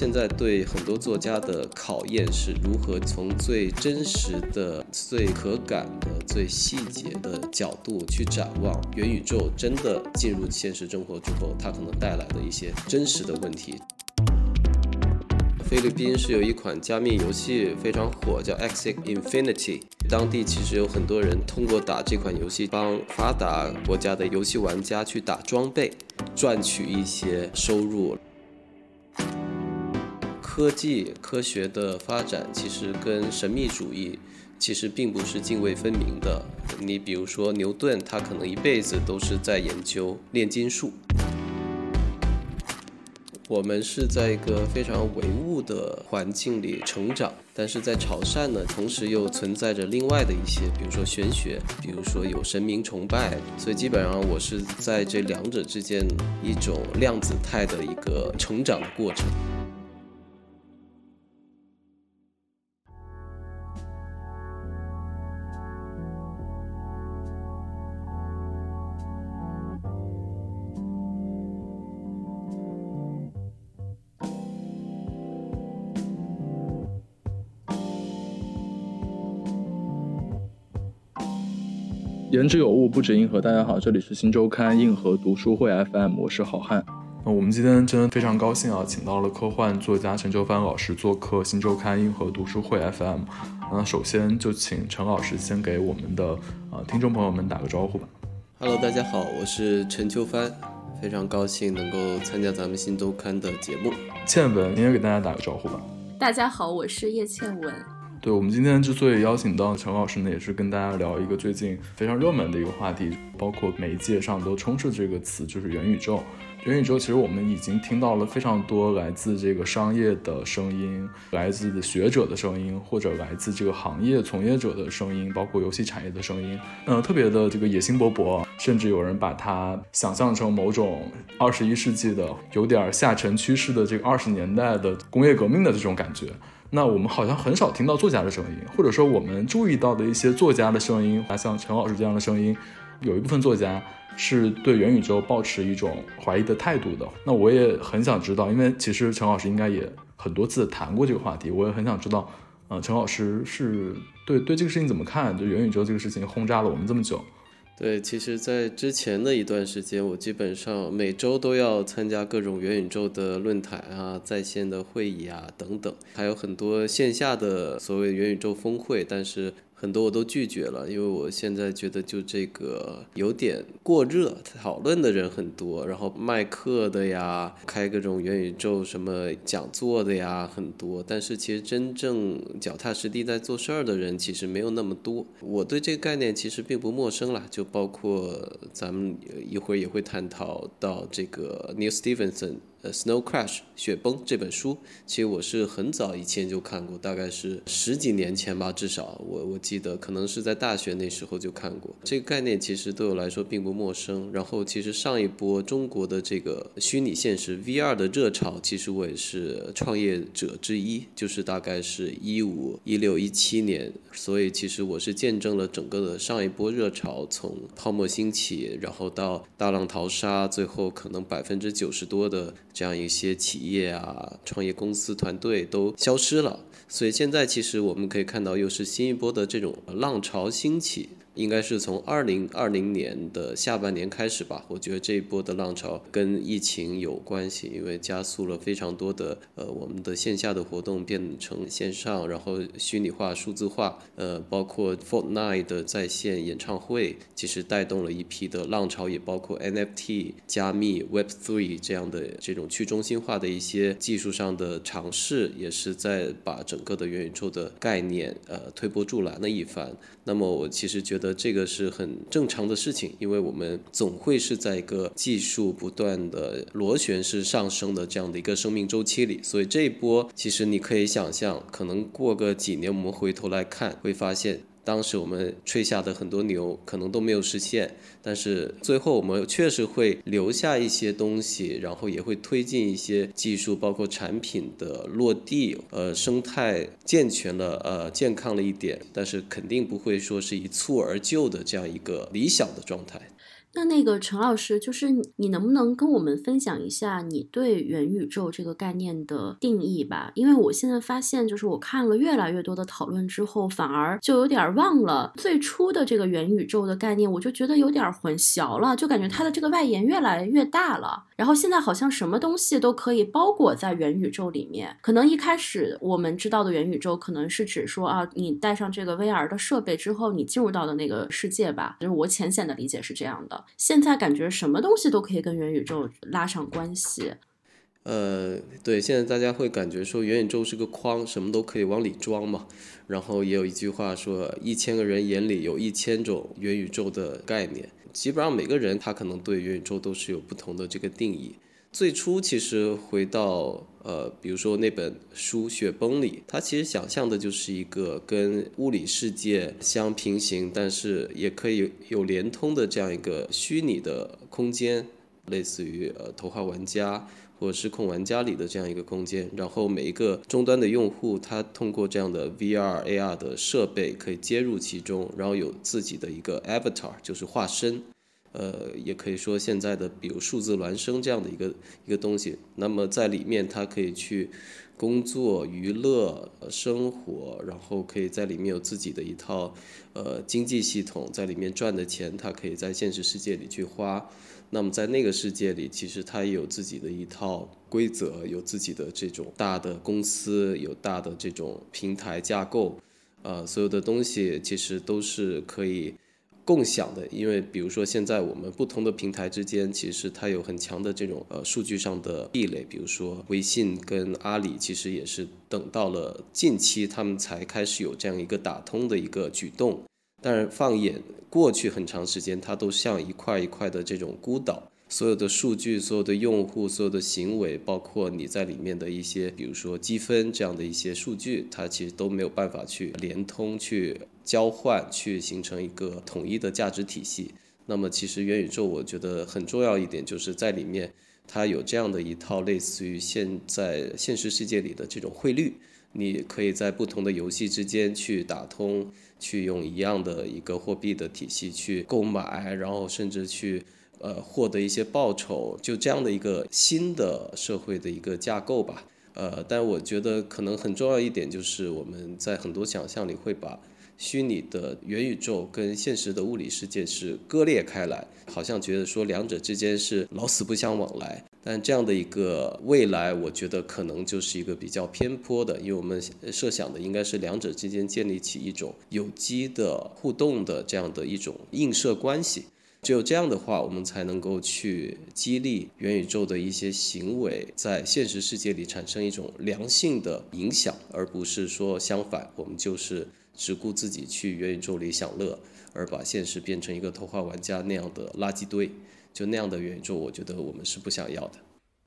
现在对很多作家的考验是如何从最真实的、最可感的、最细节的角度去展望元宇宙真的进入现实生活之后，它可能带来的一些真实的问题。菲律宾是有一款加密游戏非常火，叫 Axie Infinity。当地其实有很多人通过打这款游戏，帮发达国家的游戏玩家去打装备，赚取一些收入。科技科学的发展其实跟神秘主义其实并不是泾渭分明的。你比如说牛顿，他可能一辈子都是在研究炼金术。我们是在一个非常唯物的环境里成长，但是在潮汕呢，同时又存在着另外的一些，比如说玄学，比如说有神明崇拜，所以基本上我是在这两者之间一种量子态的一个成长的过程。言之有物，不止硬核。大家好，这里是新周刊硬核读书会 FM，我是好汉。那我们今天真的非常高兴啊，请到了科幻作家陈秋帆老师做客新周刊硬核读书会 FM。那首先就请陈老师先给我们的呃听众朋友们打个招呼吧。Hello，大家好，我是陈秋帆，非常高兴能够参加咱们新周刊的节目。倩文，你也给大家打个招呼吧。大家好，我是叶倩文。对我们今天之所以邀请到陈老师呢，也是跟大家聊一个最近非常热门的一个话题，包括媒介上都充斥这个词，就是元宇宙。元宇宙其实我们已经听到了非常多来自这个商业的声音，来自学者的声音，或者来自这个行业从业者的声音，包括游戏产业的声音，嗯，特别的这个野心勃勃，甚至有人把它想象成某种二十一世纪的有点下沉趋势的这个二十年代的工业革命的这种感觉。那我们好像很少听到作家的声音，或者说我们注意到的一些作家的声音，啊像陈老师这样的声音，有一部分作家是对元宇宙抱持一种怀疑的态度的。那我也很想知道，因为其实陈老师应该也很多次谈过这个话题，我也很想知道，呃，陈老师是对对这个事情怎么看？就元宇宙这个事情轰炸了我们这么久。对，其实，在之前的一段时间，我基本上每周都要参加各种元宇宙的论坛啊、在线的会议啊等等，还有很多线下的所谓元宇宙峰会，但是。很多我都拒绝了，因为我现在觉得就这个有点过热，讨论的人很多，然后卖课的呀，开各种元宇宙什么讲座的呀很多，但是其实真正脚踏实地在做事儿的人其实没有那么多。我对这个概念其实并不陌生啦，就包括咱们一会儿也会探讨到这个 Neil Stevenson。呃，《Snow Crash》雪崩这本书，其实我是很早以前就看过，大概是十几年前吧，至少我我记得可能是在大学那时候就看过。这个概念其实对我来说并不陌生。然后，其实上一波中国的这个虚拟现实 VR 的热潮，其实我也是创业者之一，就是大概是一五、一六、一七年，所以其实我是见证了整个的上一波热潮从泡沫兴起，然后到大浪淘沙，最后可能百分之九十多的。这样一些企业啊，创业公司团队都消失了，所以现在其实我们可以看到，又是新一波的这种浪潮兴起。应该是从二零二零年的下半年开始吧，我觉得这一波的浪潮跟疫情有关系，因为加速了非常多的呃我们的线下的活动变成线上，然后虚拟化、数字化，呃，包括 Fortnite 的在线演唱会，其实带动了一批的浪潮，也包括 NFT、加密、Web3 这样的这种去中心化的一些技术上的尝试，也是在把整个的元宇宙的概念呃推波助澜了一番。那么我其实觉得这个是很正常的事情，因为我们总会是在一个技术不断的螺旋式上升的这样的一个生命周期里，所以这一波其实你可以想象，可能过个几年我们回头来看，会发现当时我们吹下的很多牛可能都没有实现，但是最后我们确实会留下一些东西，然后也会推进一些技术，包括产品的落地，呃，生态健全了，呃，健康了一点，但是肯定不会说是一蹴而就的这样一个理想的状态。那那个陈老师，就是你能不能跟我们分享一下你对元宇宙这个概念的定义吧？因为我现在发现，就是我看了越来越多的讨论之后，反而就有点忘了最初的这个元宇宙的概念，我就觉得有点混淆了，就感觉它的这个外延越来越大了。然后现在好像什么东西都可以包裹在元宇宙里面。可能一开始我们知道的元宇宙，可能是指说啊，你带上这个 VR 的设备之后，你进入到的那个世界吧。就是我浅显的理解是这样的。现在感觉什么东西都可以跟元宇宙拉上关系。呃，对，现在大家会感觉说元宇宙是个筐，什么都可以往里装嘛。然后也有一句话说，一千个人眼里有一千种元宇宙的概念。基本上每个人他可能对元宇宙都是有不同的这个定义。最初其实回到呃，比如说那本书《雪崩》里，它其实想象的就是一个跟物理世界相平行，但是也可以有连通的这样一个虚拟的空间，类似于呃《头号玩家》或《失控玩家》里的这样一个空间。然后每一个终端的用户，他通过这样的 VR、AR 的设备可以接入其中，然后有自己的一个 avatar，就是化身。呃，也可以说现在的比如数字孪生这样的一个一个东西，那么在里面它可以去工作、娱乐、生活，然后可以在里面有自己的一套呃经济系统，在里面赚的钱，它可以在现实世界里去花。那么在那个世界里，其实它也有自己的一套规则，有自己的这种大的公司，有大的这种平台架构，呃，所有的东西其实都是可以。共享的，因为比如说现在我们不同的平台之间，其实它有很强的这种呃数据上的壁垒。比如说微信跟阿里，其实也是等到了近期他们才开始有这样一个打通的一个举动。但是放眼过去很长时间，它都像一块一块的这种孤岛。所有的数据、所有的用户、所有的行为，包括你在里面的一些，比如说积分这样的一些数据，它其实都没有办法去连通、去交换、去形成一个统一的价值体系。那么，其实元宇宙我觉得很重要一点，就是在里面它有这样的一套类似于现在现实世界里的这种汇率，你可以在不同的游戏之间去打通，去用一样的一个货币的体系去购买，然后甚至去。呃，获得一些报酬，就这样的一个新的社会的一个架构吧。呃，但我觉得可能很重要一点就是，我们在很多想象里会把虚拟的元宇宙跟现实的物理世界是割裂开来，好像觉得说两者之间是老死不相往来。但这样的一个未来，我觉得可能就是一个比较偏颇的，因为我们设想的应该是两者之间建立起一种有机的互动的这样的一种映射关系。只有这样的话，我们才能够去激励元宇宙的一些行为在现实世界里产生一种良性的影响，而不是说相反，我们就是只顾自己去元宇宙里享乐，而把现实变成一个头号玩家那样的垃圾堆。就那样的援助，我觉得我们是不想要的。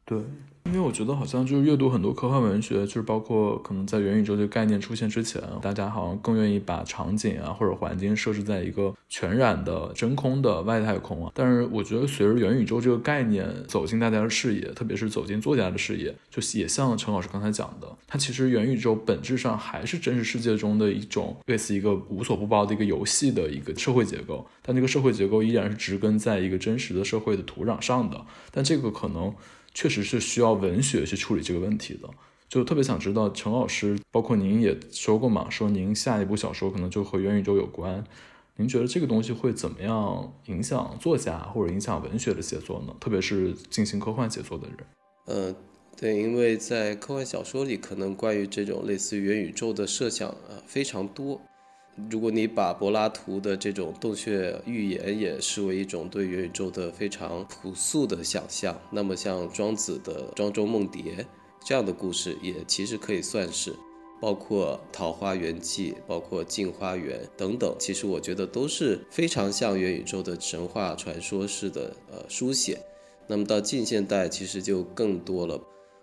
对。因为我觉得好像就是阅读很多科幻文学，就是包括可能在元宇宙这个概念出现之前，大家好像更愿意把场景啊或者环境设置在一个全然的真空的外太空啊。但是我觉得随着元宇宙这个概念走进大家的视野，特别是走进作家的视野，就也像陈老师刚才讲的，它其实元宇宙本质上还是真实世界中的一种类似一个无所不包的一个游戏的一个社会结构，但这个社会结构依然是植根在一个真实的社会的土壤上的。但这个可能。确实是需要文学去处理这个问题的，就特别想知道陈老师，包括您也说过嘛，说您下一部小说可能就和元宇宙有关，您觉得这个东西会怎么样影响作家或者影响文学的写作呢？特别是进行科幻写作的人。呃，对，因为在科幻小说里，可能关于这种类似元宇宙的设想啊非常多。如果你把柏拉图的这种洞穴寓言也视为一种对元宇宙的非常朴素的想象，那么像庄子的《庄周梦蝶》这样的故事也其实可以算是，包括《桃花源记》、包括《镜花缘》等等，其实我觉得都是非常像元宇宙的神话传说式的呃书写。那么到近现代其实就更多了，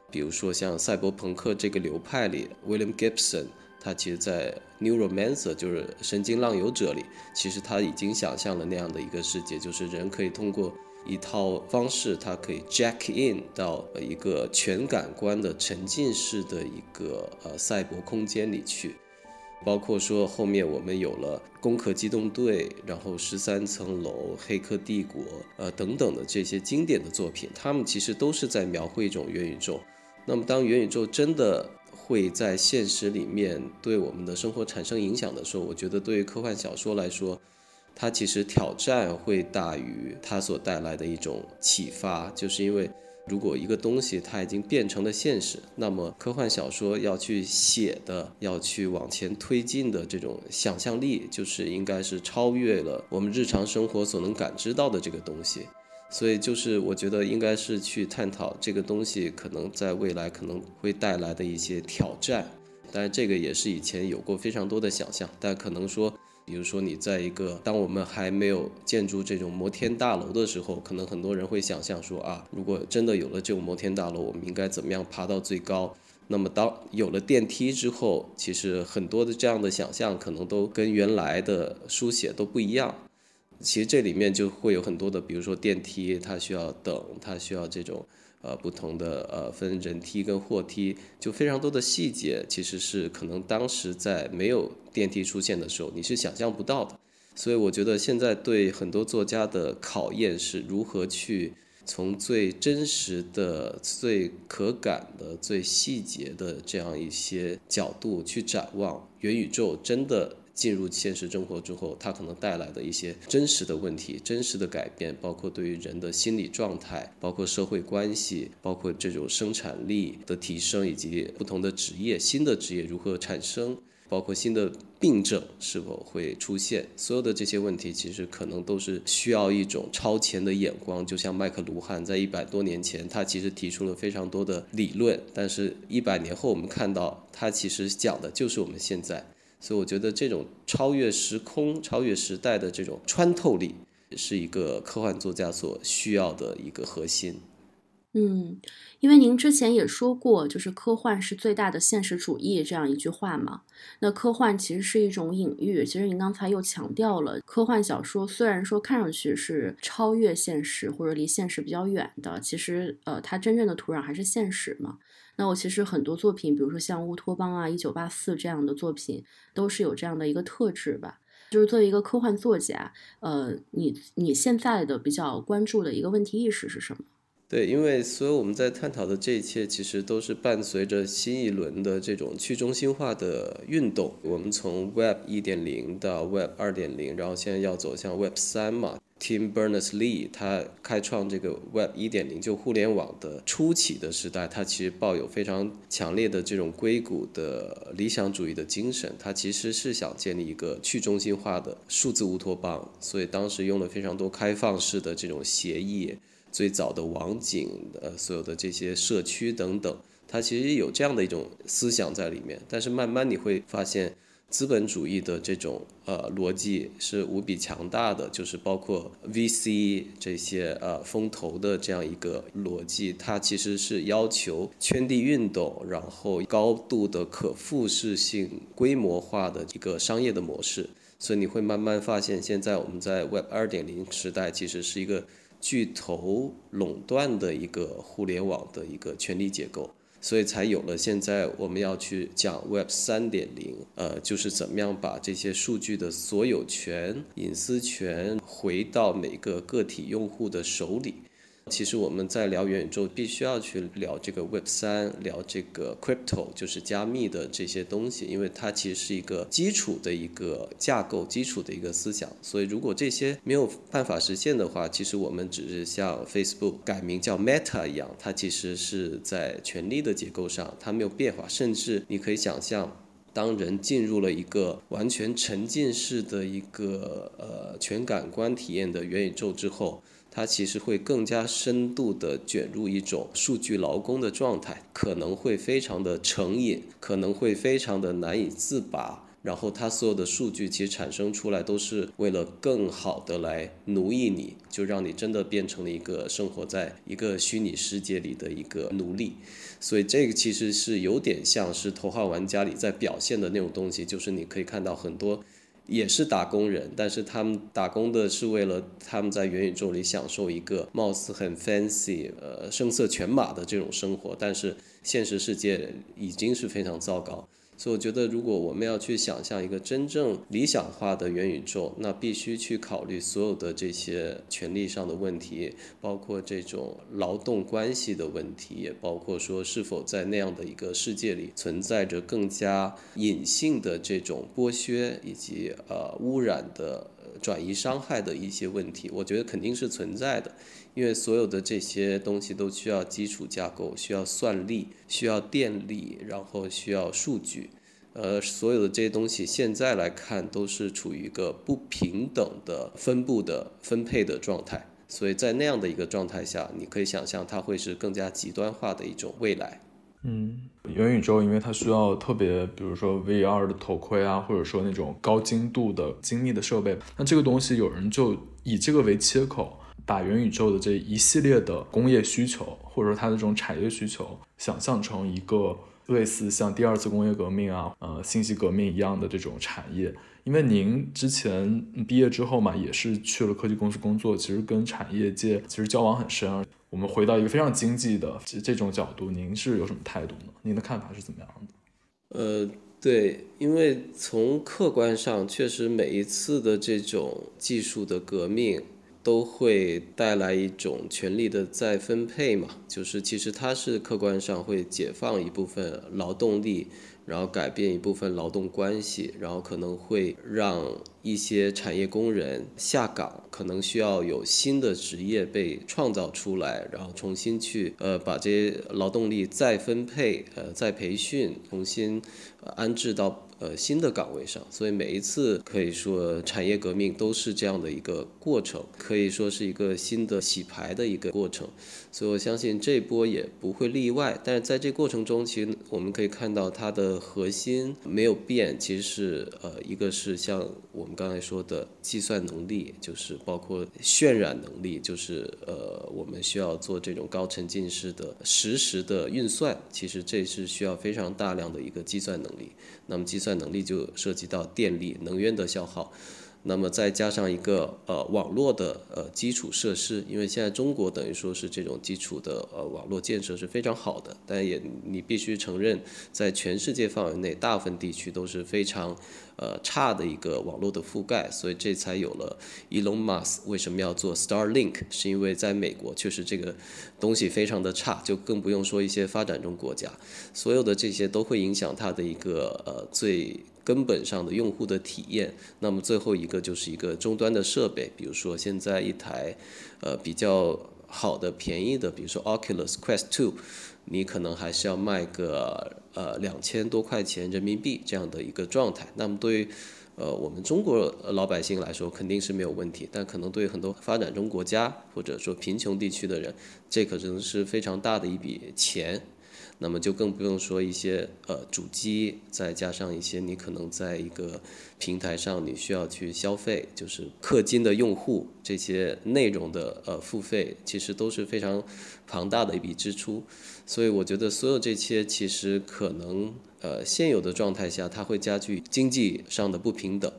比如说像赛博朋克这个流派里，William Gibson。他其实在《Neuromancer》就是《神经浪游者》里，其实他已经想象了那样的一个世界，就是人可以通过一套方式，它可以 jack in 到一个全感官的沉浸式的一个呃赛博空间里去。包括说后面我们有了《攻壳机动队》，然后《十三层楼》《黑客帝国》呃等等的这些经典的作品，他们其实都是在描绘一种元宇宙。那么当元宇宙真的会在现实里面对我们的生活产生影响的时候，我觉得对于科幻小说来说，它其实挑战会大于它所带来的一种启发，就是因为。如果一个东西它已经变成了现实，那么科幻小说要去写的、要去往前推进的这种想象力，就是应该是超越了我们日常生活所能感知到的这个东西。所以，就是我觉得应该是去探讨这个东西可能在未来可能会带来的一些挑战。当然，这个也是以前有过非常多的想象，但可能说。比如说，你在一个当我们还没有建筑这种摩天大楼的时候，可能很多人会想象说啊，如果真的有了这种摩天大楼，我们应该怎么样爬到最高？那么当有了电梯之后，其实很多的这样的想象可能都跟原来的书写都不一样。其实这里面就会有很多的，比如说电梯它需要等，它需要这种。呃，不同的呃，分人梯跟货梯，就非常多的细节，其实是可能当时在没有电梯出现的时候，你是想象不到的。所以我觉得现在对很多作家的考验是如何去从最真实的、最可感的、最细节的这样一些角度去展望元宇宙，真的。进入现实生活之后，它可能带来的一些真实的问题、真实的改变，包括对于人的心理状态，包括社会关系，包括这种生产力的提升，以及不同的职业、新的职业如何产生，包括新的病症是否会出现，所有的这些问题，其实可能都是需要一种超前的眼光。就像麦克卢汉在一百多年前，他其实提出了非常多的理论，但是一百年后我们看到，他其实讲的就是我们现在。所以我觉得这种超越时空、超越时代的这种穿透力，是一个科幻作家所需要的一个核心。嗯，因为您之前也说过，就是科幻是最大的现实主义这样一句话嘛。那科幻其实是一种隐喻。其实您刚才又强调了，科幻小说虽然说看上去是超越现实或者离现实比较远的，其实呃，它真正的土壤还是现实嘛。那我其实很多作品，比如说像乌托邦啊、一九八四这样的作品，都是有这样的一个特质吧。就是作为一个科幻作家，呃，你你现在的比较关注的一个问题意识是什么？对，因为所有我们在探讨的这一切，其实都是伴随着新一轮的这种去中心化的运动。我们从 Web 一点零到 Web 二点零，然后现在要走向 Web 三嘛。Tim Berners-Lee 他开创这个 Web 一点零，就互联网的初期的时代，他其实抱有非常强烈的这种硅谷的理想主义的精神。他其实是想建立一个去中心化的数字乌托邦，所以当时用了非常多开放式的这种协议。最早的网景，呃，所有的这些社区等等，它其实有这样的一种思想在里面。但是慢慢你会发现，资本主义的这种呃逻辑是无比强大的，就是包括 VC 这些呃风投的这样一个逻辑，它其实是要求圈地运动，然后高度的可复式性、规模化的一个商业的模式。所以你会慢慢发现，现在我们在 Web 二点零时代，其实是一个。巨头垄断的一个互联网的一个权力结构，所以才有了现在我们要去讲 Web 三点零，呃，就是怎么样把这些数据的所有权、隐私权回到每个个体用户的手里。其实我们在聊元宇宙，必须要去聊这个 Web 三，聊这个 Crypto，就是加密的这些东西，因为它其实是一个基础的一个架构，基础的一个思想。所以如果这些没有办法实现的话，其实我们只是像 Facebook 改名叫 Meta 一样，它其实是在权力的结构上它没有变化。甚至你可以想象，当人进入了一个完全沉浸式的一个呃全感官体验的元宇宙之后。它其实会更加深度的卷入一种数据劳工的状态，可能会非常的成瘾，可能会非常的难以自拔。然后它所有的数据其实产生出来都是为了更好的来奴役你，就让你真的变成了一个生活在一个虚拟世界里的一个奴隶。所以这个其实是有点像是《头号玩家》里在表现的那种东西，就是你可以看到很多也是打工人，但是他们打工的是为了他们在元宇宙里享受一个貌似很 fancy、呃声色犬马的这种生活，但是现实世界已经是非常糟糕。所以我觉得，如果我们要去想象一个真正理想化的元宇宙，那必须去考虑所有的这些权利上的问题，包括这种劳动关系的问题，也包括说是否在那样的一个世界里存在着更加隐性的这种剥削以及呃污染的转移伤害的一些问题。我觉得肯定是存在的。因为所有的这些东西都需要基础架构，需要算力，需要电力，然后需要数据，呃，所有的这些东西现在来看都是处于一个不平等的分布的分配的状态，所以在那样的一个状态下，你可以想象它会是更加极端化的一种未来。嗯，元宇宙因为它需要特别，比如说 VR 的头盔啊，或者说那种高精度的精密的设备，那这个东西有人就以这个为切口。把元宇宙的这一系列的工业需求，或者说它的这种产业需求，想象成一个类似像第二次工业革命啊、呃信息革命一样的这种产业。因为您之前毕业之后嘛，也是去了科技公司工作，其实跟产业界其实交往很深。我们回到一个非常经济的这这种角度，您是有什么态度呢？您的看法是怎么样的？呃，对，因为从客观上，确实每一次的这种技术的革命。都会带来一种权力的再分配嘛，就是其实它是客观上会解放一部分劳动力，然后改变一部分劳动关系，然后可能会让一些产业工人下岗，可能需要有新的职业被创造出来，然后重新去呃把这些劳动力再分配呃再培训，重新安置到。呃，新的岗位上，所以每一次可以说产业革命都是这样的一个过程，可以说是一个新的洗牌的一个过程，所以我相信这波也不会例外。但是在这过程中，其实我们可以看到它的核心没有变，其实是呃，一个是像我们刚才说的计算能力，就是包括渲染能力，就是呃，我们需要做这种高沉浸式的实时的运算，其实这是需要非常大量的一个计算能力。那么计算能力就涉及到电力、能源的消耗，那么再加上一个呃网络的呃基础设施，因为现在中国等于说是这种基础的呃网络建设是非常好的，但也你必须承认，在全世界范围内，大部分地区都是非常。呃，差的一个网络的覆盖，所以这才有了 Elon Musk 为什么要做 Starlink，是因为在美国确实这个东西非常的差，就更不用说一些发展中国家，所有的这些都会影响它的一个呃最根本上的用户的体验。那么最后一个就是一个终端的设备，比如说现在一台呃比较好的便宜的，比如说 Oculus Quest Two。你可能还是要卖个呃两千多块钱人民币这样的一个状态。那么对于呃我们中国老百姓来说肯定是没有问题，但可能对很多发展中国家或者说贫穷地区的人，这可能是非常大的一笔钱。那么就更不用说一些呃主机，再加上一些你可能在一个平台上你需要去消费，就是氪金的用户这些内容的呃付费，其实都是非常庞大的一笔支出。所以我觉得所有这些其实可能呃现有的状态下，它会加剧经济上的不平等。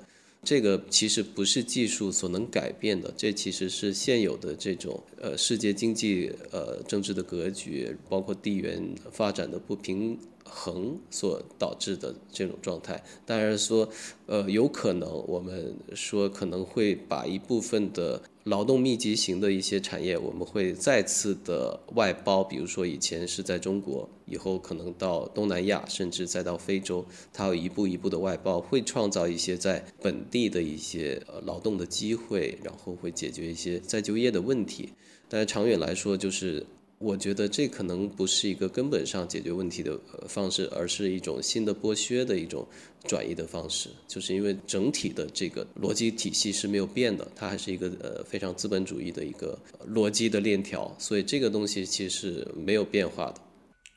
这个其实不是技术所能改变的，这其实是现有的这种呃世界经济呃政治的格局，包括地缘发展的不平衡所导致的这种状态。当然说，呃，有可能我们说可能会把一部分的。劳动密集型的一些产业，我们会再次的外包，比如说以前是在中国，以后可能到东南亚，甚至再到非洲，它要一步一步的外包，会创造一些在本地的一些呃劳动的机会，然后会解决一些再就业的问题。但是长远来说，就是。我觉得这可能不是一个根本上解决问题的方式，而是一种新的剥削的一种转移的方式。就是因为整体的这个逻辑体系是没有变的，它还是一个呃非常资本主义的一个逻辑的链条，所以这个东西其实是没有变化的。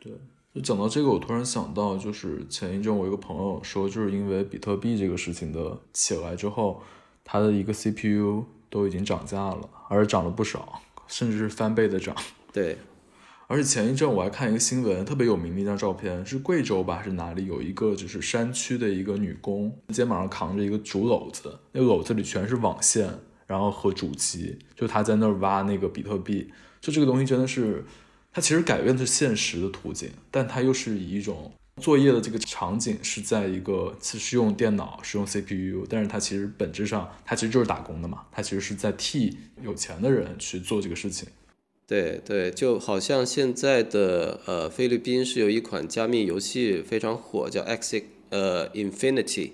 对，就讲到这个，我突然想到，就是前一阵我一个朋友说，就是因为比特币这个事情的起来之后，他的一个 CPU 都已经涨价了，而且涨了不少，甚至是翻倍的涨。对，而且前一阵我还看一个新闻，特别有名的一张照片，是贵州吧，还是哪里？有一个就是山区的一个女工，肩膀上扛着一个竹篓子，那篓子里全是网线，然后和主机，就她在那儿挖那个比特币，就这个东西真的是。它其实改变的是现实的途径，但它又是以一种作业的这个场景是在一个是用电脑是用 CPU，但是它其实本质上它其实就是打工的嘛，它其实是在替有钱的人去做这个事情。对对，就好像现在的呃菲律宾是有一款加密游戏非常火，叫 X 呃 Infinity，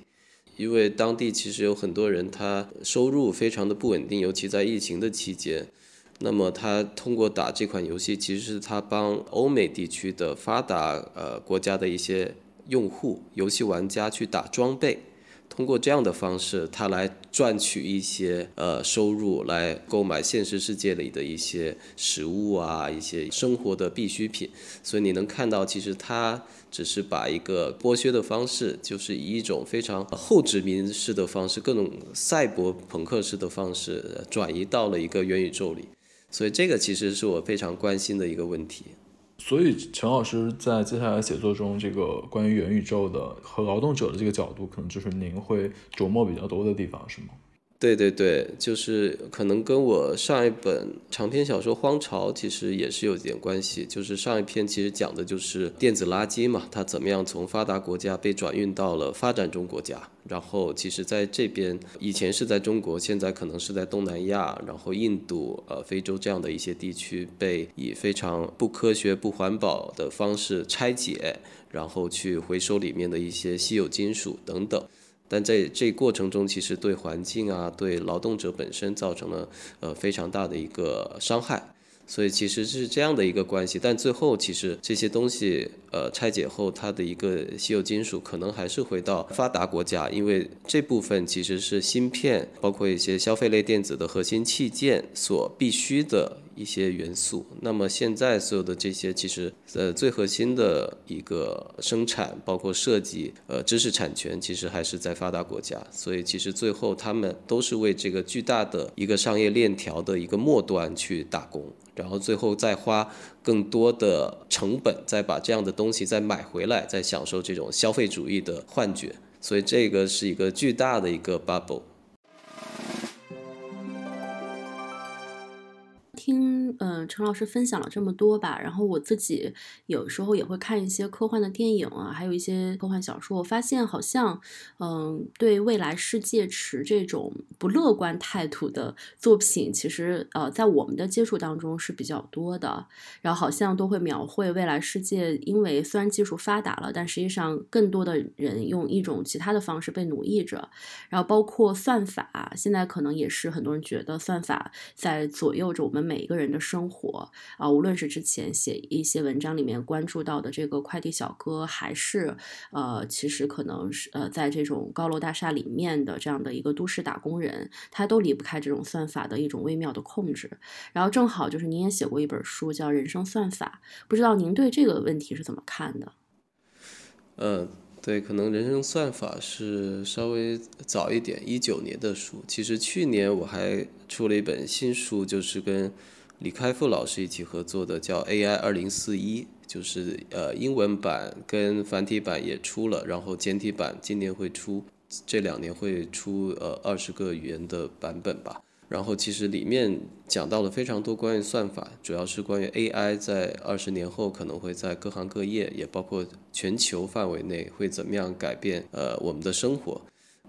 因为当地其实有很多人他收入非常的不稳定，尤其在疫情的期间。那么他通过打这款游戏，其实是他帮欧美地区的发达呃国家的一些用户、游戏玩家去打装备，通过这样的方式，他来赚取一些呃收入，来购买现实世界里的一些食物啊，一些生活的必需品。所以你能看到，其实他只是把一个剥削的方式，就是以一种非常后殖民式的方式，各种赛博朋克式的方式，转移到了一个元宇宙里。所以这个其实是我非常关心的一个问题。所以陈老师在接下来写作中，这个关于元宇宙的和劳动者的这个角度，可能就是您会琢磨比较多的地方，是吗？对对对，就是可能跟我上一本长篇小说《荒潮》其实也是有点关系。就是上一篇其实讲的就是电子垃圾嘛，它怎么样从发达国家被转运到了发展中国家。然后其实在这边以前是在中国，现在可能是在东南亚，然后印度、呃非洲这样的一些地区被以非常不科学、不环保的方式拆解，然后去回收里面的一些稀有金属等等。但在这过程中，其实对环境啊，对劳动者本身造成了呃非常大的一个伤害，所以其实是这样的一个关系。但最后，其实这些东西呃拆解后，它的一个稀有金属可能还是回到发达国家，因为这部分其实是芯片，包括一些消费类电子的核心器件所必须的。一些元素，那么现在所有的这些其实呃最核心的一个生产，包括设计，呃知识产权，其实还是在发达国家，所以其实最后他们都是为这个巨大的一个商业链条的一个末端去打工，然后最后再花更多的成本，再把这样的东西再买回来，再享受这种消费主义的幻觉，所以这个是一个巨大的一个 bubble。听，嗯，陈老师分享了这么多吧，然后我自己有时候也会看一些科幻的电影啊，还有一些科幻小说。我发现好像，嗯，对未来世界持这种不乐观态度的作品，其实呃，在我们的接触当中是比较多的。然后好像都会描绘未来世界，因为虽然技术发达了，但实际上更多的人用一种其他的方式被奴役着。然后包括算法，现在可能也是很多人觉得算法在左右着我们。每一个人的生活啊，无论是之前写一些文章里面关注到的这个快递小哥，还是呃，其实可能是呃，在这种高楼大厦里面的这样的一个都市打工人，他都离不开这种算法的一种微妙的控制。然后正好就是您也写过一本书叫《人生算法》，不知道您对这个问题是怎么看的？嗯，对，可能《人生算法》是稍微早一点，一九年的书。其实去年我还。出了一本新书，就是跟李开复老师一起合作的，叫 AI 二零四一，就是呃英文版跟繁体版也出了，然后简体版今年会出，这两年会出呃二十个语言的版本吧。然后其实里面讲到了非常多关于算法，主要是关于 AI 在二十年后可能会在各行各业，也包括全球范围内会怎么样改变呃我们的生活。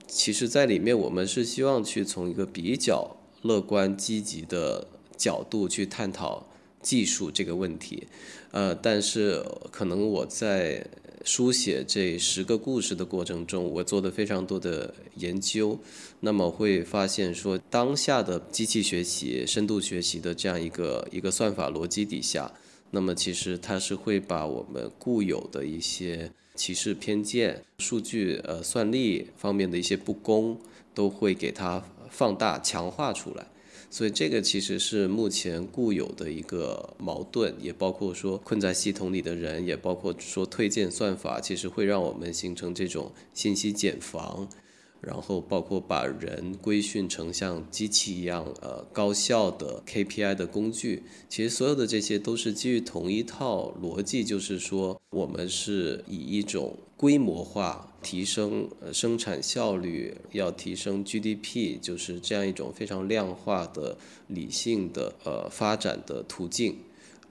其实，在里面我们是希望去从一个比较。乐观积极的角度去探讨技术这个问题，呃，但是可能我在书写这十个故事的过程中，我做的非常多的研究，那么会发现说，当下的机器学习、深度学习的这样一个一个算法逻辑底下，那么其实它是会把我们固有的一些歧视偏见、数据呃算力方面的一些不公，都会给它。放大、强化出来，所以这个其实是目前固有的一个矛盾，也包括说困在系统里的人，也包括说推荐算法，其实会让我们形成这种信息茧房。然后包括把人规训成像机器一样，呃，高效的 KPI 的工具，其实所有的这些都是基于同一套逻辑，就是说我们是以一种规模化提升呃生产效率，要提升 GDP，就是这样一种非常量化的理性的呃发展的途径，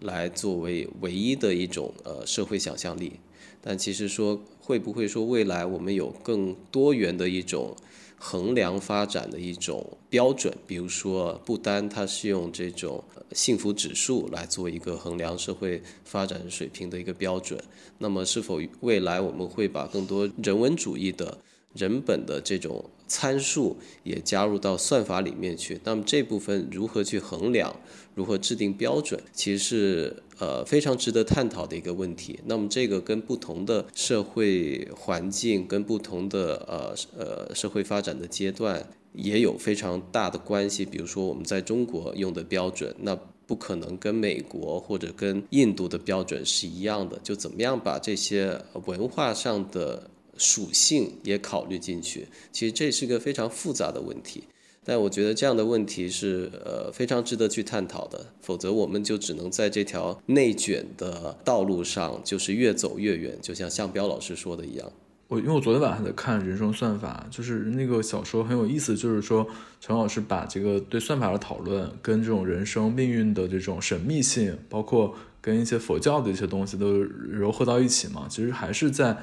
来作为唯一的一种呃社会想象力。但其实说会不会说未来我们有更多元的一种衡量发展的一种标准？比如说不单它是用这种幸福指数来做一个衡量社会发展水平的一个标准，那么是否未来我们会把更多人文主义的？人本的这种参数也加入到算法里面去，那么这部分如何去衡量，如何制定标准，其实是呃非常值得探讨的一个问题。那么这个跟不同的社会环境、跟不同的呃呃社会发展的阶段也有非常大的关系。比如说我们在中国用的标准，那不可能跟美国或者跟印度的标准是一样的。就怎么样把这些文化上的属性也考虑进去，其实这是个非常复杂的问题，但我觉得这样的问题是呃非常值得去探讨的，否则我们就只能在这条内卷的道路上就是越走越远，就像向彪老师说的一样。我因为我昨天晚上在看《人生算法》，就是那个小说很有意思，就是说陈老师把这个对算法的讨论跟这种人生命运的这种神秘性，包括跟一些佛教的一些东西都糅合到一起嘛，其实还是在。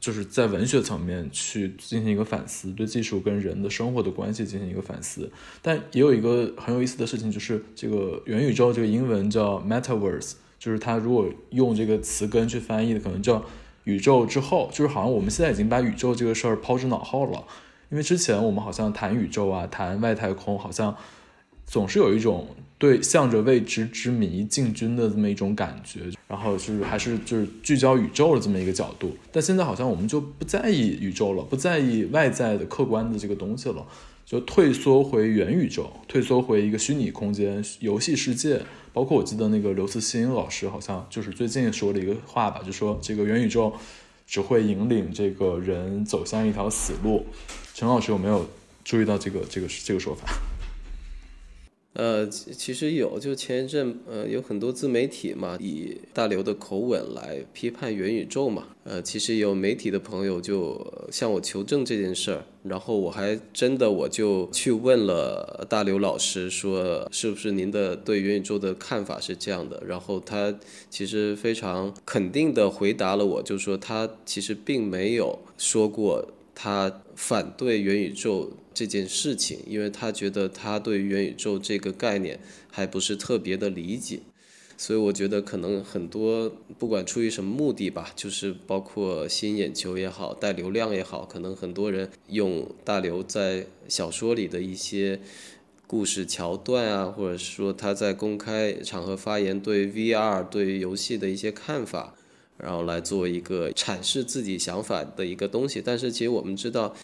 就是在文学层面去进行一个反思，对技术跟人的生活的关系进行一个反思。但也有一个很有意思的事情，就是这个元宇宙这个英文叫 metaverse，就是它如果用这个词根去翻译的，可能叫宇宙之后，就是好像我们现在已经把宇宙这个事儿抛之脑后了。因为之前我们好像谈宇宙啊，谈外太空，好像总是有一种。对，向着未知之谜进军的这么一种感觉，然后就是还是就是聚焦宇宙的这么一个角度。但现在好像我们就不在意宇宙了，不在意外在的客观的这个东西了，就退缩回元宇宙，退缩回一个虚拟空间、游戏世界。包括我记得那个刘慈欣老师好像就是最近说了一个话吧，就说这个元宇宙只会引领这个人走向一条死路。陈老师有没有注意到这个这个这个说法？呃，其实有，就前一阵，呃，有很多自媒体嘛，以大刘的口吻来批判元宇宙嘛。呃，其实有媒体的朋友就向我求证这件事儿，然后我还真的我就去问了大刘老师，说是不是您的对元宇宙的看法是这样的？然后他其实非常肯定的回答了我，就说他其实并没有说过他反对元宇宙。这件事情，因为他觉得他对元宇宙这个概念还不是特别的理解，所以我觉得可能很多不管出于什么目的吧，就是包括吸引眼球也好，带流量也好，可能很多人用大刘在小说里的一些故事桥段啊，或者说他在公开场合发言对 VR 对游戏的一些看法，然后来做一个阐释自己想法的一个东西。但是其实我们知道。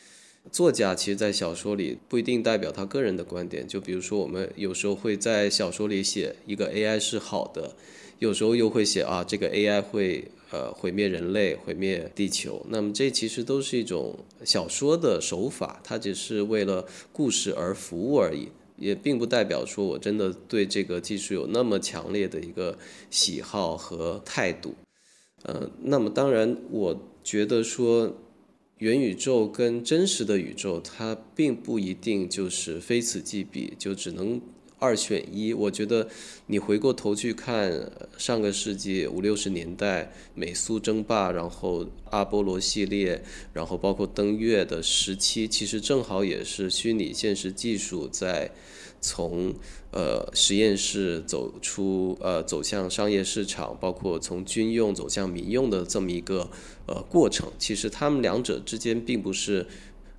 作家其实，在小说里不一定代表他个人的观点。就比如说，我们有时候会在小说里写一个 AI 是好的，有时候又会写啊，这个 AI 会呃毁灭人类、毁灭地球。那么这其实都是一种小说的手法，它只是为了故事而服务而已，也并不代表说我真的对这个技术有那么强烈的一个喜好和态度。呃，那么当然，我觉得说。元宇宙跟真实的宇宙，它并不一定就是非此即彼，就只能二选一。我觉得你回过头去看上个世纪五六十年代美苏争霸，然后阿波罗系列，然后包括登月的时期，其实正好也是虚拟现实技术在。从呃实验室走出呃走向商业市场，包括从军用走向民用的这么一个呃过程，其实他们两者之间并不是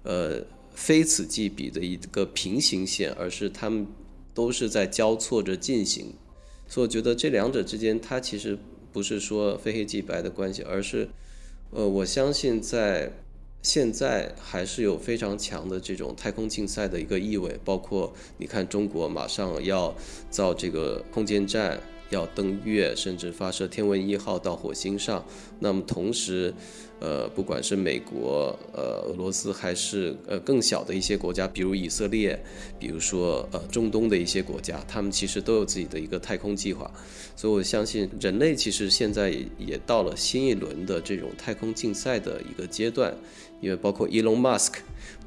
呃非此即彼的一个平行线，而是他们都是在交错着进行。所以我觉得这两者之间，它其实不是说非黑即白的关系，而是呃我相信在现在还是有非常强的这种太空竞赛的一个意味，包括你看中国马上要造这个空间站。要登月，甚至发射天问一号到火星上。那么同时，呃，不管是美国、呃，俄罗斯，还是呃更小的一些国家，比如以色列，比如说呃中东的一些国家，他们其实都有自己的一个太空计划。所以我相信，人类其实现在也到了新一轮的这种太空竞赛的一个阶段，因为包括 Elon Musk。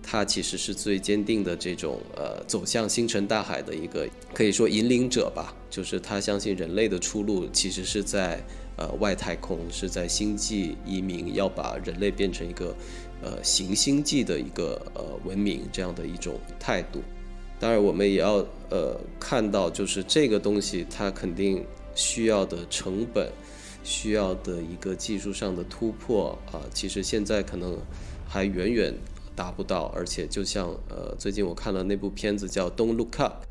他其实是最坚定的这种呃走向星辰大海的一个可以说引领者吧，就是他相信人类的出路其实是在呃外太空，是在星际移民，要把人类变成一个呃行星际的一个呃文明这样的一种态度。当然，我们也要呃看到，就是这个东西它肯定需要的成本，需要的一个技术上的突破啊，其实现在可能还远远。达不到，而且就像呃，最近我看了那部片子叫《Don't Look Up》，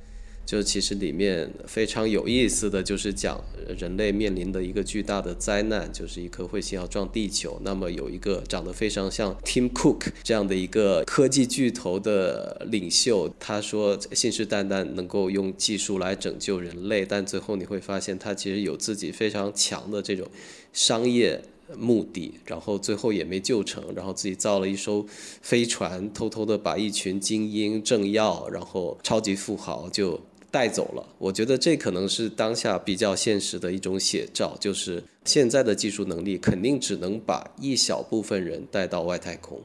就其实里面非常有意思的就是讲人类面临的一个巨大的灾难，就是一颗彗星要撞地球。那么有一个长得非常像 Tim Cook 这样的一个科技巨头的领袖，他说信誓旦旦能够用技术来拯救人类，但最后你会发现他其实有自己非常强的这种商业。目的，然后最后也没救成，然后自己造了一艘飞船，偷偷的把一群精英政要，然后超级富豪就带走了。我觉得这可能是当下比较现实的一种写照，就是现在的技术能力肯定只能把一小部分人带到外太空。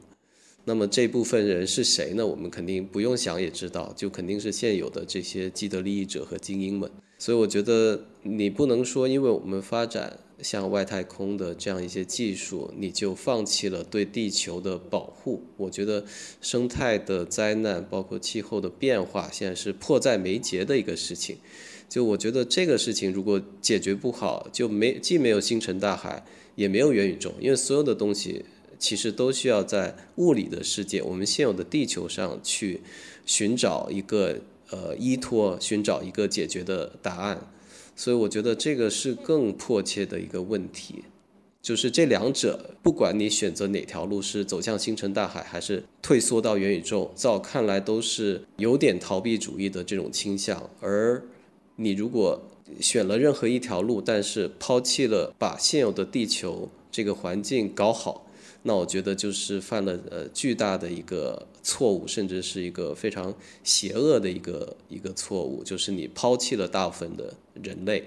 那么这部分人是谁呢？我们肯定不用想也知道，就肯定是现有的这些既得利益者和精英们。所以我觉得你不能说，因为我们发展。像外太空的这样一些技术，你就放弃了对地球的保护。我觉得生态的灾难，包括气候的变化，现在是迫在眉睫的一个事情。就我觉得这个事情如果解决不好，就没既没有星辰大海，也没有元宇宙，因为所有的东西其实都需要在物理的世界，我们现有的地球上去寻找一个呃依托，寻找一个解决的答案。所以我觉得这个是更迫切的一个问题，就是这两者，不管你选择哪条路，是走向星辰大海，还是退缩到元宇宙，在我看来都是有点逃避主义的这种倾向。而你如果选了任何一条路，但是抛弃了把现有的地球这个环境搞好，那我觉得就是犯了呃巨大的一个。错误，甚至是一个非常邪恶的一个一个错误，就是你抛弃了大部分的人类，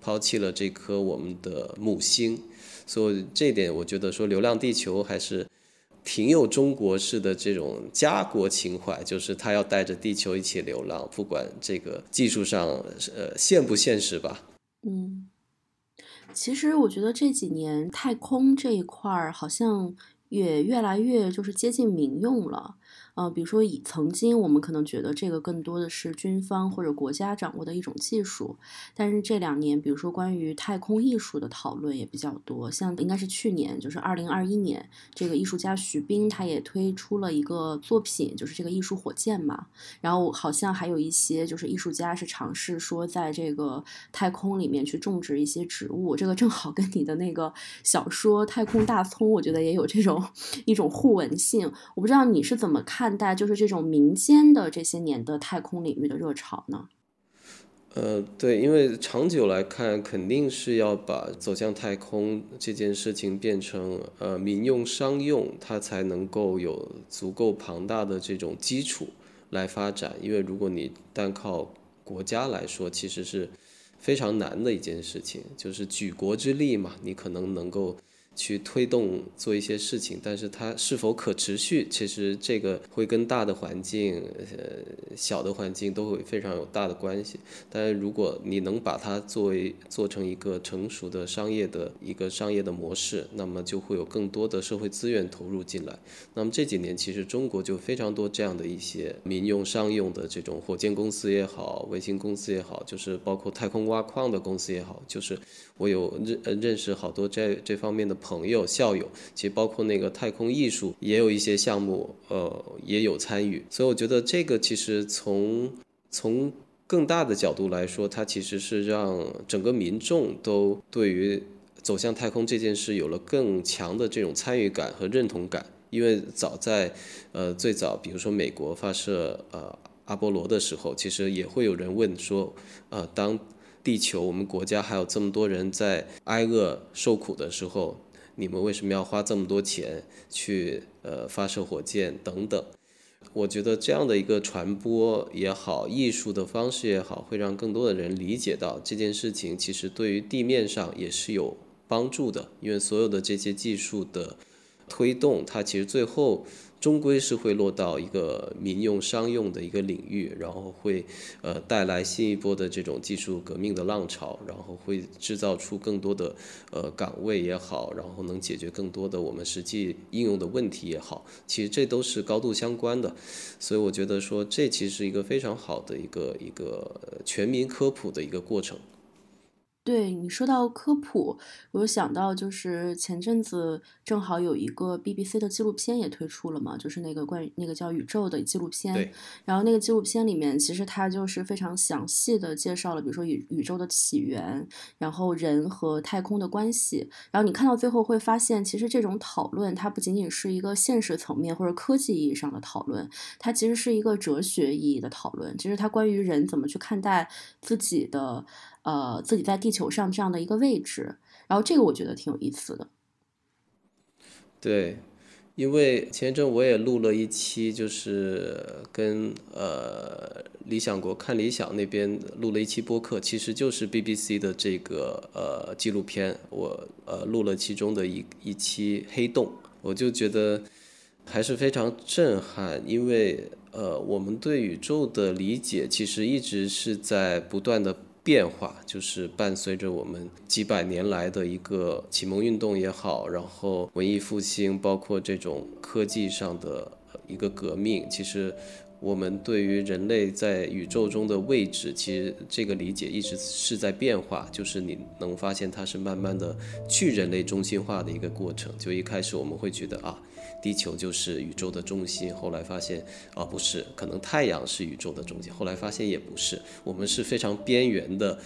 抛弃了这颗我们的母星，所以这点我觉得说《流浪地球》还是挺有中国式的这种家国情怀，就是他要带着地球一起流浪，不管这个技术上呃现不现实吧。嗯，其实我觉得这几年太空这一块儿好像也越来越就是接近民用了。呃，比如说以曾经我们可能觉得这个更多的是军方或者国家掌握的一种技术，但是这两年，比如说关于太空艺术的讨论也比较多，像应该是去年，就是二零二一年，这个艺术家徐冰他也推出了一个作品，就是这个艺术火箭嘛，然后好像还有一些就是艺术家是尝试说在这个太空里面去种植一些植物，这个正好跟你的那个小说《太空大葱》，我觉得也有这种 一种互文性，我不知道你是怎么看。待就是这种民间的这些年的太空领域的热潮呢？呃，对，因为长久来看，肯定是要把走向太空这件事情变成呃民用商用，它才能够有足够庞大的这种基础来发展。因为如果你单靠国家来说，其实是非常难的一件事情，就是举国之力嘛，你可能能够。去推动做一些事情，但是它是否可持续，其实这个会跟大的环境、呃小的环境都会非常有大的关系。但是如果你能把它作为做成一个成熟的商业的一个商业的模式，那么就会有更多的社会资源投入进来。那么这几年其实中国就非常多这样的一些民用商用的这种火箭公司也好，卫星公司也好，就是包括太空挖矿的公司也好，就是我有认认识好多这这方面的。朋友、校友，其实包括那个太空艺术，也有一些项目，呃，也有参与。所以我觉得这个其实从从更大的角度来说，它其实是让整个民众都对于走向太空这件事有了更强的这种参与感和认同感。因为早在呃最早，比如说美国发射呃阿波罗的时候，其实也会有人问说，呃，当地球我们国家还有这么多人在挨饿受苦的时候，你们为什么要花这么多钱去呃发射火箭等等？我觉得这样的一个传播也好，艺术的方式也好，会让更多的人理解到这件事情其实对于地面上也是有帮助的，因为所有的这些技术的推动，它其实最后。终归是会落到一个民用商用的一个领域，然后会呃带来新一波的这种技术革命的浪潮，然后会制造出更多的呃岗位也好，然后能解决更多的我们实际应用的问题也好，其实这都是高度相关的，所以我觉得说这其实是一个非常好的一个一个全民科普的一个过程。对你说到科普，我想到就是前阵子正好有一个 BBC 的纪录片也推出了嘛，就是那个关于那个叫宇宙的纪录片。然后那个纪录片里面，其实它就是非常详细的介绍了，比如说宇宇宙的起源，然后人和太空的关系。然后你看到最后会发现，其实这种讨论它不仅仅是一个现实层面或者科技意义上的讨论，它其实是一个哲学意义的讨论。其实它关于人怎么去看待自己的。呃，自己在地球上这样的一个位置，然后这个我觉得挺有意思的。对，因为前一阵我也录了一期，就是跟呃理想国看理想那边录了一期播客，其实就是 BBC 的这个呃纪录片，我呃录了其中的一一期黑洞，我就觉得还是非常震撼，因为呃我们对宇宙的理解其实一直是在不断的。变化就是伴随着我们几百年来的一个启蒙运动也好，然后文艺复兴，包括这种科技上的一个革命。其实，我们对于人类在宇宙中的位置，其实这个理解一直是在变化。就是你能发现它是慢慢的去人类中心化的一个过程。就一开始我们会觉得啊。地球就是宇宙的中心，后来发现啊不是，可能太阳是宇宙的中心，后来发现也不是，我们是非常边缘的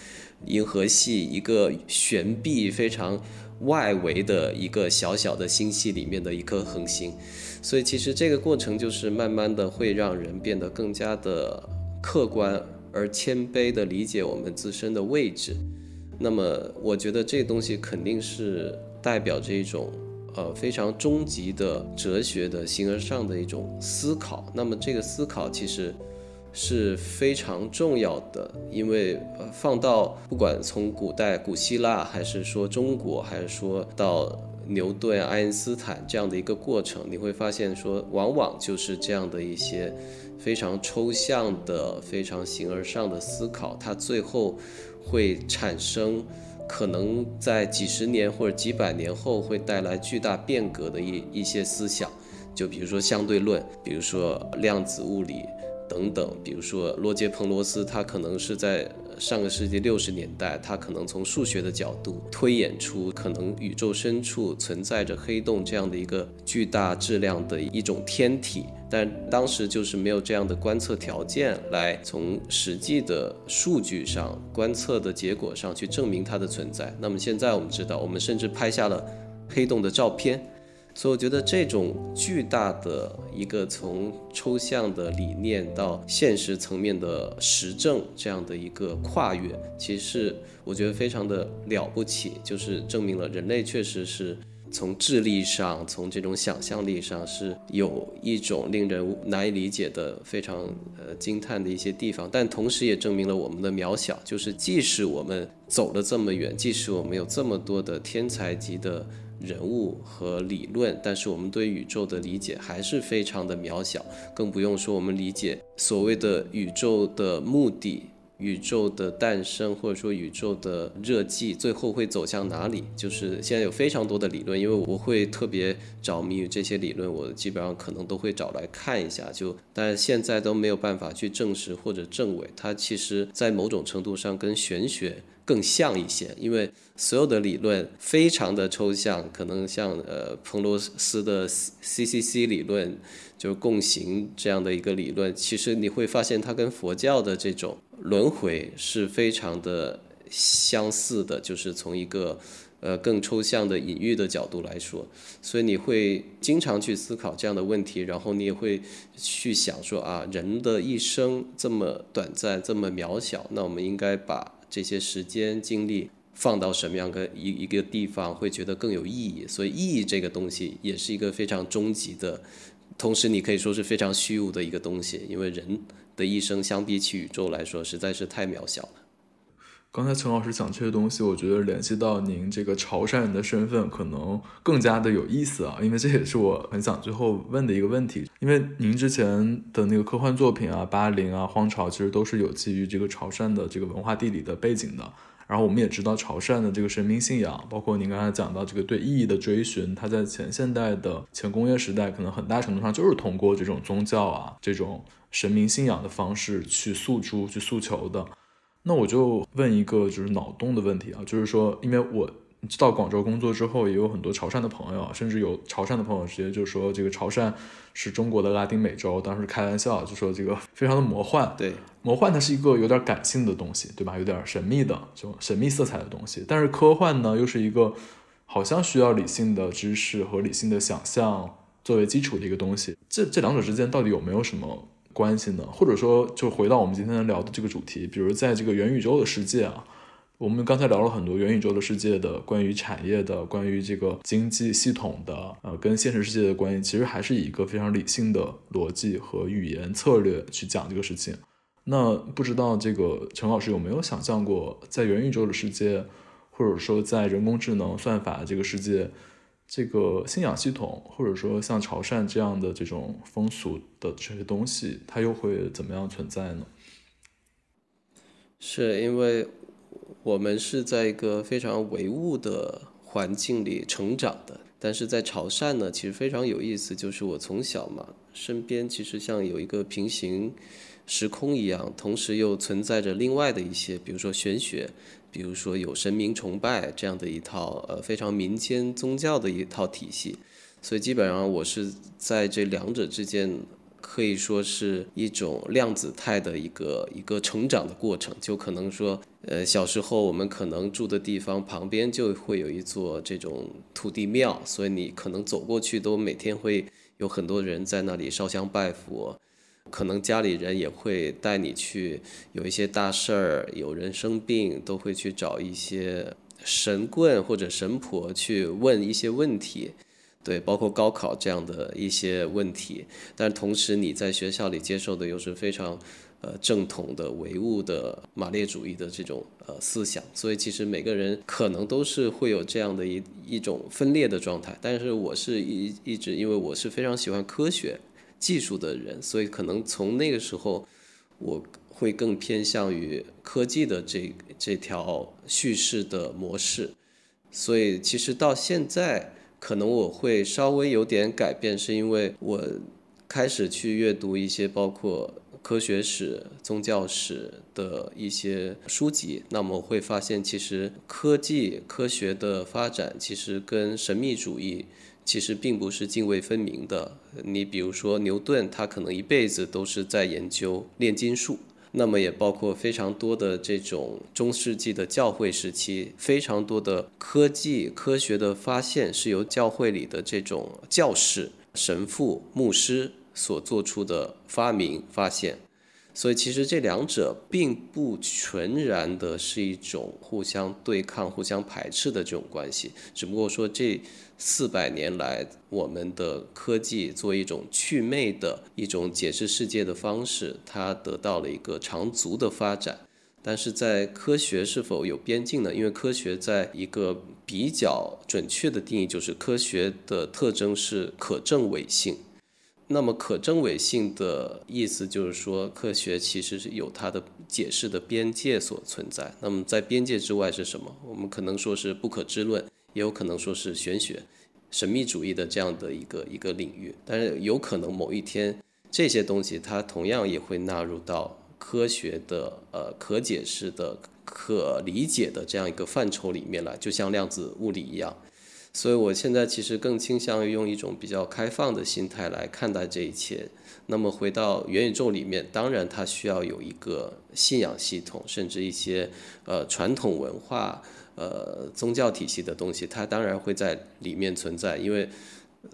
银河系一个悬臂非常外围的一个小小的星系里面的一颗恒星，所以其实这个过程就是慢慢的会让人变得更加的客观而谦卑的理解我们自身的位置，那么我觉得这东西肯定是代表着一种。呃，非常终极的哲学的形而上的一种思考。那么这个思考其实是非常重要的，因为呃，放到不管从古代古希腊，还是说中国，还是说到牛顿、爱因斯坦这样的一个过程，你会发现说，往往就是这样的一些非常抽象的、非常形而上的思考，它最后会产生。可能在几十年或者几百年后会带来巨大变革的一一些思想，就比如说相对论，比如说量子物理等等，比如说罗杰彭罗斯，他可能是在上个世纪六十年代，他可能从数学的角度推演出可能宇宙深处存在着黑洞这样的一个巨大质量的一种天体。但当时就是没有这样的观测条件来从实际的数据上观测的结果上去证明它的存在。那么现在我们知道，我们甚至拍下了黑洞的照片。所以我觉得这种巨大的一个从抽象的理念到现实层面的实证这样的一个跨越，其实我觉得非常的了不起，就是证明了人类确实是。从智力上，从这种想象力上，是有一种令人难以理解的、非常呃惊叹的一些地方，但同时也证明了我们的渺小。就是即使我们走了这么远，即使我们有这么多的天才级的人物和理论，但是我们对宇宙的理解还是非常的渺小，更不用说我们理解所谓的宇宙的目的。宇宙的诞生，或者说宇宙的热寂，最后会走向哪里？就是现在有非常多的理论，因为我会特别着迷于这些理论，我基本上可能都会找来看一下。就但现在都没有办法去证实或者证伪，它其实在某种程度上跟玄学更像一些，因为所有的理论非常的抽象，可能像呃彭罗斯的 CCC 理论。就是共行这样的一个理论，其实你会发现它跟佛教的这种轮回是非常的相似的，就是从一个呃更抽象的隐喻的角度来说，所以你会经常去思考这样的问题，然后你也会去想说啊，人的一生这么短暂，这么渺小，那我们应该把这些时间精力放到什么样的一一个地方，会觉得更有意义。所以意义这个东西也是一个非常终极的，同时你可以说是非常虚无的一个东西，因为人的一生相比起宇宙来说实在是太渺小了。刚才陈老师讲这些东西，我觉得联系到您这个潮汕人的身份，可能更加的有意思啊，因为这也是我很想最后问的一个问题。因为您之前的那个科幻作品啊，《巴林》啊，《荒潮》，其实都是有基于这个潮汕的这个文化地理的背景的。然后我们也知道潮汕的这个神明信仰，包括您刚才讲到这个对意义的追寻，它在前现代的前工业时代，可能很大程度上就是通过这种宗教啊，这种神明信仰的方式去诉诸、去诉求的。那我就问一个就是脑洞的问题啊，就是说，因为我到广州工作之后，也有很多潮汕的朋友，甚至有潮汕的朋友直接就说这个潮汕是中国的拉丁美洲，当时开玩笑就说这个非常的魔幻，对，魔幻它是一个有点感性的东西，对吧？有点神秘的，就神秘色彩的东西，但是科幻呢，又是一个好像需要理性的知识和理性的想象作为基础的一个东西，这这两者之间到底有没有什么？关系呢？或者说，就回到我们今天聊的这个主题，比如在这个元宇宙的世界啊，我们刚才聊了很多元宇宙的世界的关于产业的、关于这个经济系统的，呃，跟现实世界的关系，其实还是以一个非常理性的逻辑和语言策略去讲这个事情。那不知道这个陈老师有没有想象过，在元宇宙的世界，或者说在人工智能算法这个世界？这个信仰系统，或者说像潮汕这样的这种风俗的这些东西，它又会怎么样存在呢？是因为我们是在一个非常唯物的环境里成长的，但是在潮汕呢，其实非常有意思，就是我从小嘛，身边其实像有一个平行时空一样，同时又存在着另外的一些，比如说玄学。比如说有神明崇拜这样的一套呃非常民间宗教的一套体系，所以基本上我是在这两者之间可以说是一种量子态的一个一个成长的过程。就可能说，呃小时候我们可能住的地方旁边就会有一座这种土地庙，所以你可能走过去都每天会有很多人在那里烧香拜佛。可能家里人也会带你去，有一些大事儿，有人生病，都会去找一些神棍或者神婆去问一些问题，对，包括高考这样的一些问题。但同时你在学校里接受的又是非常呃正统的唯物的马列主义的这种呃思想，所以其实每个人可能都是会有这样的一一种分裂的状态。但是我是一一直因为我是非常喜欢科学。技术的人，所以可能从那个时候，我会更偏向于科技的这这条叙事的模式。所以其实到现在，可能我会稍微有点改变，是因为我开始去阅读一些包括科学史、宗教史的一些书籍。那么我会发现，其实科技科学的发展，其实跟神秘主义。其实并不是泾渭分明的。你比如说牛顿，他可能一辈子都是在研究炼金术。那么也包括非常多的这种中世纪的教会时期，非常多的科技科学的发现是由教会里的这种教士、神父、牧师所做出的发明发现。所以其实这两者并不全然的是一种互相对抗、互相排斥的这种关系，只不过说这四百年来，我们的科技作为一种祛魅的一种解释世界的方式，它得到了一个长足的发展。但是在科学是否有边境呢？因为科学在一个比较准确的定义，就是科学的特征是可证伪性。那么可证伪性的意思就是说，科学其实是有它的解释的边界所存在。那么在边界之外是什么？我们可能说是不可知论，也有可能说是玄学、神秘主义的这样的一个一个领域。但是有可能某一天这些东西它同样也会纳入到科学的呃可解释的、可理解的这样一个范畴里面来，就像量子物理一样。所以我现在其实更倾向于用一种比较开放的心态来看待这一切。那么回到元宇宙里面，当然它需要有一个信仰系统，甚至一些呃传统文化、呃宗教体系的东西，它当然会在里面存在。因为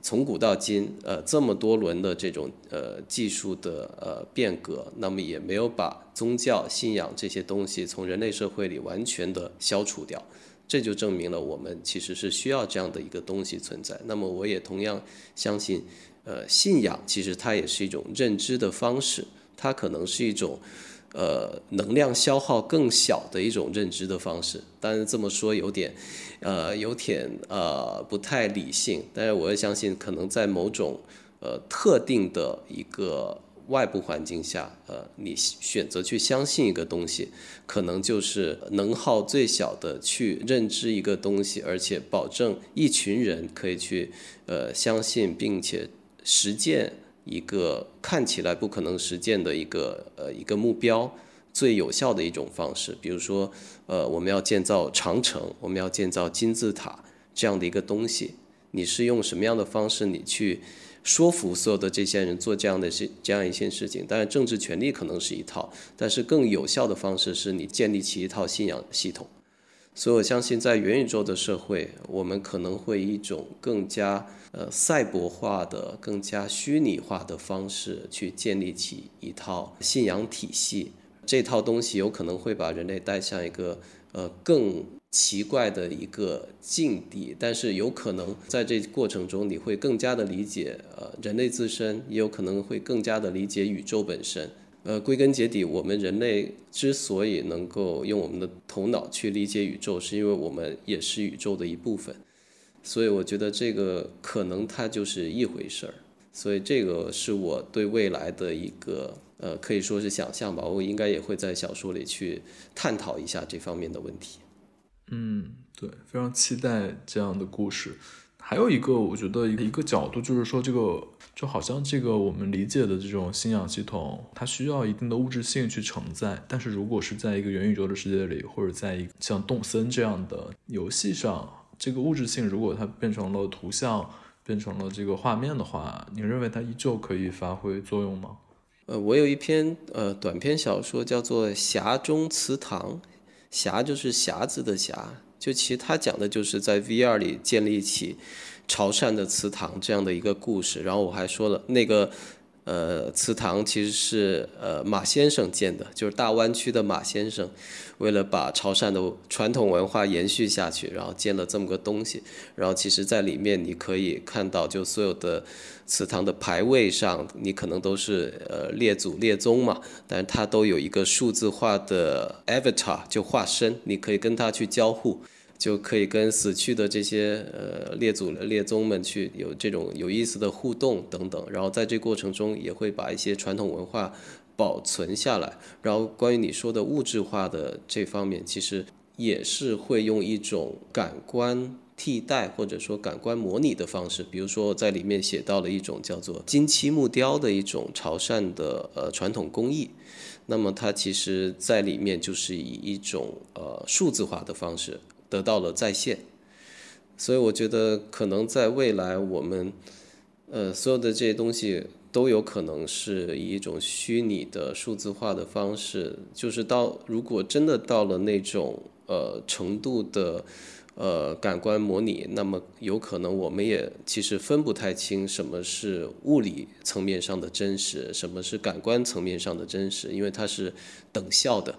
从古到今，呃这么多轮的这种呃技术的呃变革，那么也没有把宗教信仰这些东西从人类社会里完全的消除掉。这就证明了我们其实是需要这样的一个东西存在。那么我也同样相信，呃，信仰其实它也是一种认知的方式，它可能是一种，呃，能量消耗更小的一种认知的方式。当然这么说有点，呃，有点呃不太理性。但是我也相信，可能在某种呃特定的一个。外部环境下，呃，你选择去相信一个东西，可能就是能耗最小的去认知一个东西，而且保证一群人可以去呃相信并且实践一个看起来不可能实践的一个呃一个目标，最有效的一种方式。比如说，呃，我们要建造长城，我们要建造金字塔这样的一个东西，你是用什么样的方式你去？说服所有的这些人做这样的事，这样一些事情。当然，政治权力可能是一套，但是更有效的方式是你建立起一套信仰系统。所以我相信，在元宇宙的社会，我们可能会以一种更加呃赛博化的、更加虚拟化的方式去建立起一套信仰体系。这套东西有可能会把人类带向一个呃更。奇怪的一个境地，但是有可能在这过程中，你会更加的理解呃人类自身，也有可能会更加的理解宇宙本身。呃，归根结底，我们人类之所以能够用我们的头脑去理解宇宙，是因为我们也是宇宙的一部分。所以我觉得这个可能它就是一回事儿。所以这个是我对未来的一个呃可以说是想象吧。我应该也会在小说里去探讨一下这方面的问题。嗯，对，非常期待这样的故事。还有一个，我觉得一个角度就是说，这个就好像这个我们理解的这种信仰系统，它需要一定的物质性去承载。但是如果是在一个元宇宙的世界里，或者在一个像动森这样的游戏上，这个物质性如果它变成了图像，变成了这个画面的话，你认为它依旧可以发挥作用吗？呃，我有一篇呃短篇小说叫做《匣中祠堂》。匣就是匣子的匣，就其实它讲的就是在 VR 里建立起潮汕的祠堂这样的一个故事。然后我还说了那个。呃，祠堂其实是呃马先生建的，就是大湾区的马先生，为了把潮汕的传统文化延续下去，然后建了这么个东西。然后其实，在里面你可以看到，就所有的祠堂的牌位上，你可能都是呃列祖列宗嘛，但是它都有一个数字化的 avatar，就化身，你可以跟它去交互。就可以跟死去的这些呃列祖列宗们去有这种有意思的互动等等，然后在这过程中也会把一些传统文化保存下来。然后关于你说的物质化的这方面，其实也是会用一种感官替代或者说感官模拟的方式，比如说在里面写到了一种叫做金漆木雕的一种潮汕的呃传统工艺，那么它其实在里面就是以一种呃数字化的方式。得到了再现，所以我觉得可能在未来，我们呃所有的这些东西都有可能是以一种虚拟的数字化的方式，就是到如果真的到了那种呃程度的呃感官模拟，那么有可能我们也其实分不太清什么是物理层面上的真实，什么是感官层面上的真实，因为它是等效的。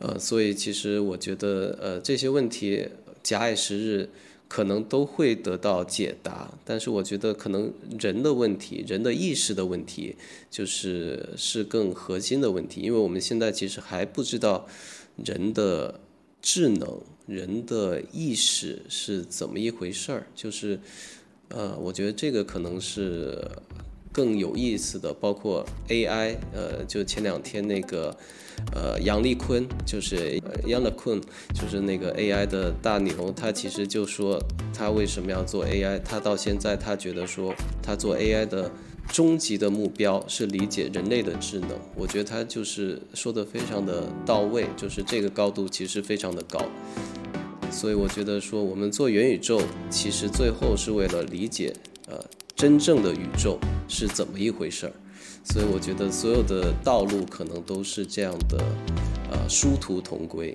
呃，所以其实我觉得，呃，这些问题假以时日，可能都会得到解答。但是我觉得，可能人的问题，人的意识的问题，就是是更核心的问题。因为我们现在其实还不知道人的智能、人的意识是怎么一回事儿。就是，呃，我觉得这个可能是更有意思的。包括 AI，呃，就前两天那个。呃，杨丽坤就是杨丽坤，就是那个 AI 的大牛，他其实就说他为什么要做 AI，他到现在他觉得说他做 AI 的终极的目标是理解人类的智能，我觉得他就是说的非常的到位，就是这个高度其实非常的高。所以我觉得说我们做元宇宙，其实最后是为了理解呃真正的宇宙是怎么一回事儿。所以我觉得所有的道路可能都是这样的，呃殊途同归。